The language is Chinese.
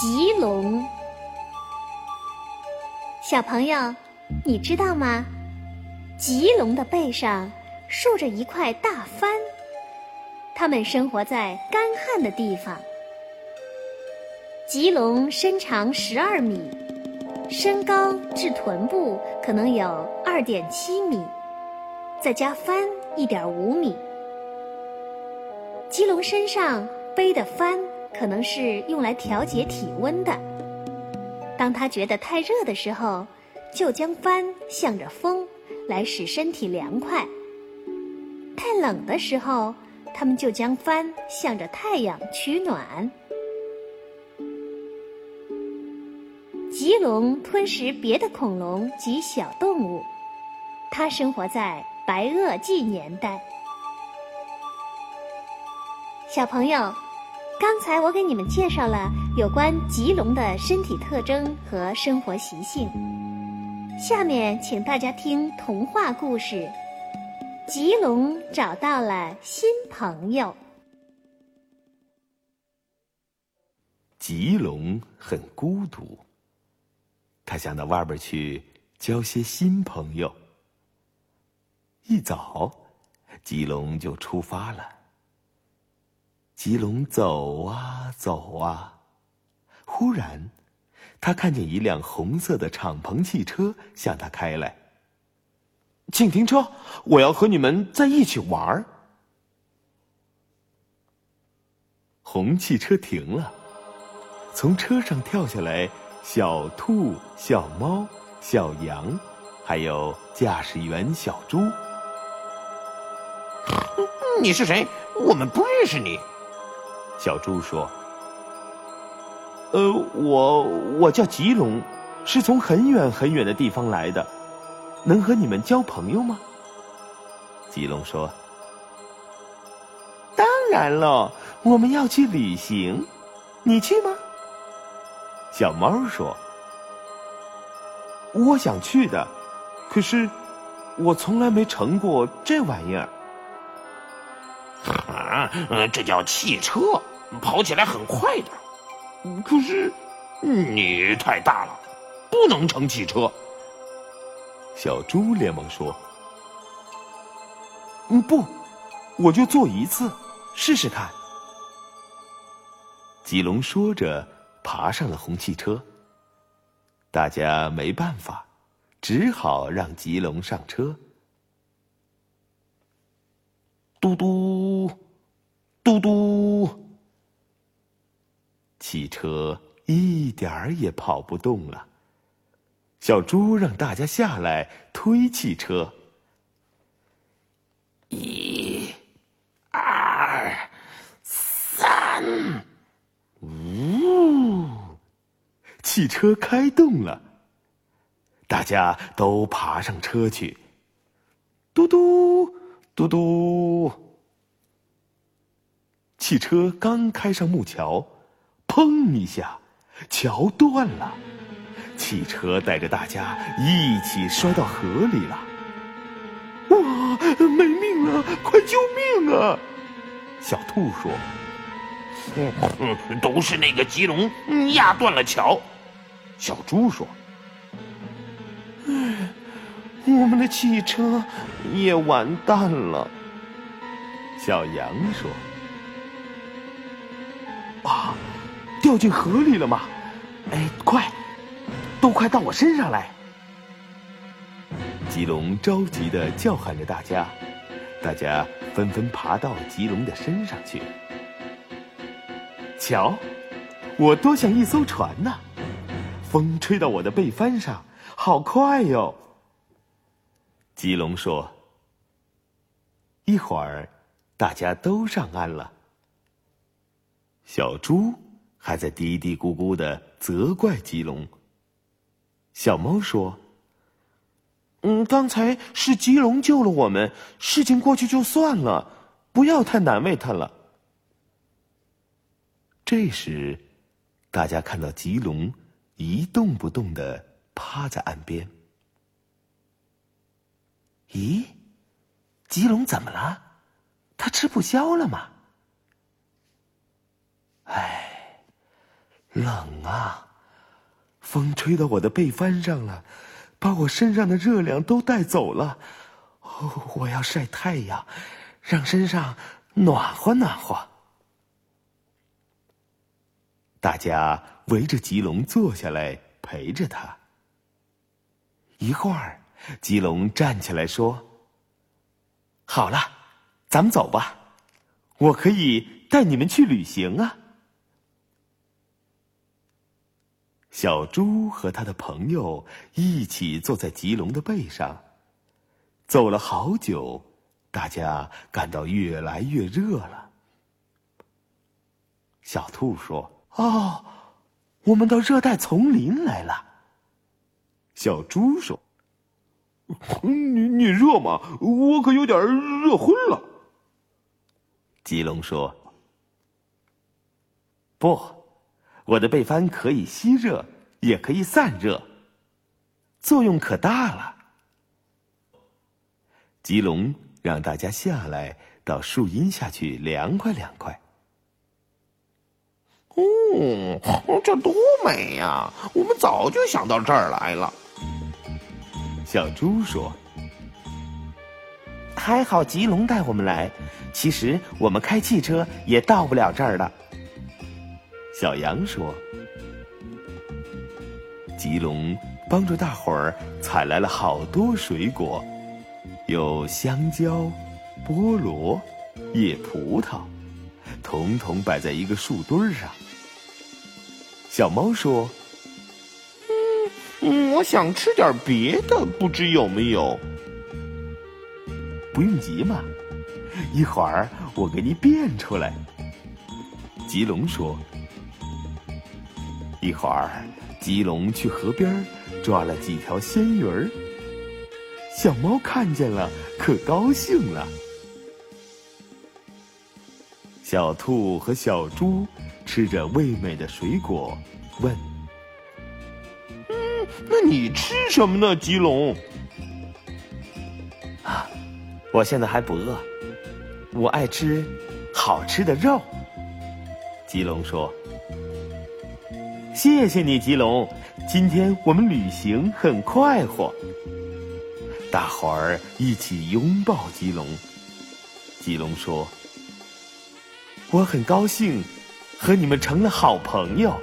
棘龙。小朋友，你知道吗？棘龙的背上竖着一块大帆，它们生活在干旱的地方。棘龙身长十二米，身高至臀部可能有二点七米，再加帆一点五米。棘龙身上背的帆可能是用来调节体温的。当它觉得太热的时候，就将帆向着风，来使身体凉快；太冷的时候，它们就将帆向着太阳取暖。棘龙吞食别的恐龙及小动物，它生活在白垩纪年代。小朋友，刚才我给你们介绍了有关棘龙的身体特征和生活习性，下面请大家听童话故事《棘龙找到了新朋友》。棘龙很孤独。他想到外边去交些新朋友。一早，吉龙就出发了。吉龙走啊走啊，忽然，他看见一辆红色的敞篷汽车向他开来。请停车，我要和你们在一起玩儿。红汽车停了，从车上跳下来。小兔、小猫、小羊，还有驾驶员小猪。你是谁？我们不认识你。小猪说：“呃，我我叫吉龙，是从很远很远的地方来的，能和你们交朋友吗？”吉龙说：“当然了，我们要去旅行，你去吗？”小猫说：“我想去的，可是我从来没乘过这玩意儿。啊，这叫汽车，跑起来很快的。可是你太大了，不能乘汽车。”小猪连忙说：“嗯，不，我就坐一次，试试看。”吉龙说着。爬上了红汽车，大家没办法，只好让吉龙上车。嘟嘟，嘟嘟，汽车一点儿也跑不动了。小猪让大家下来推汽车。一、二、三。汽车开动了，大家都爬上车去。嘟嘟嘟嘟，汽车刚开上木桥，砰一下，桥断了，汽车带着大家一起摔到河里了。哇，没命了！快救命啊！小兔说：“嗯，都是那个棘龙压断了桥。”小猪说：“唉，我们的汽车也完蛋了。”小羊说：“掉进河里了吗？哎，快，都快到我身上来！”吉龙着急的叫喊着大家，大家纷纷爬到吉龙的身上去。瞧，我多像一艘船呐！风吹到我的背帆上，好快哟！吉龙说：“一会儿，大家都上岸了。”小猪还在嘀嘀咕咕的责怪吉龙。小猫说：“嗯，刚才是吉龙救了我们，事情过去就算了，不要太难为他了。”这时，大家看到吉龙。一动不动的趴在岸边。咦，吉龙怎么了？他吃不消了吗？哎，冷啊！风吹到我的背帆上了，把我身上的热量都带走了。哦，我要晒太阳，让身上暖和暖和。大家围着吉龙坐下来，陪着他。一会儿，吉龙站起来说：“好了，咱们走吧，我可以带你们去旅行啊。”小猪和他的朋友一起坐在吉龙的背上，走了好久，大家感到越来越热了。小兔说：“哦，我们到热带丛林来了。”小猪说：“你你热吗？我可有点热昏了。”吉龙说：“不。”我的背帆可以吸热，也可以散热，作用可大了。吉龙让大家下来到树荫下去凉快凉快。哦，这多美呀！我们早就想到这儿来了。小猪说：“还好吉龙带我们来，其实我们开汽车也到不了这儿的。”小羊说：“吉龙帮助大伙儿采来了好多水果，有香蕉、菠萝、野葡萄，统统摆在一个树墩上。”小猫说：“嗯，我想吃点别的，不知有没有？不用急嘛，一会儿我给你变出来。”吉龙说。一会儿，吉龙去河边抓了几条鲜鱼儿。小猫看见了，可高兴了。小兔和小猪吃着味美的水果，问：“嗯，那你吃什么呢，吉龙？”啊，我现在还不饿，我爱吃好吃的肉。吉龙说。谢谢你，吉龙。今天我们旅行很快活。大伙儿一起拥抱吉龙。吉龙说：“我很高兴，和你们成了好朋友。”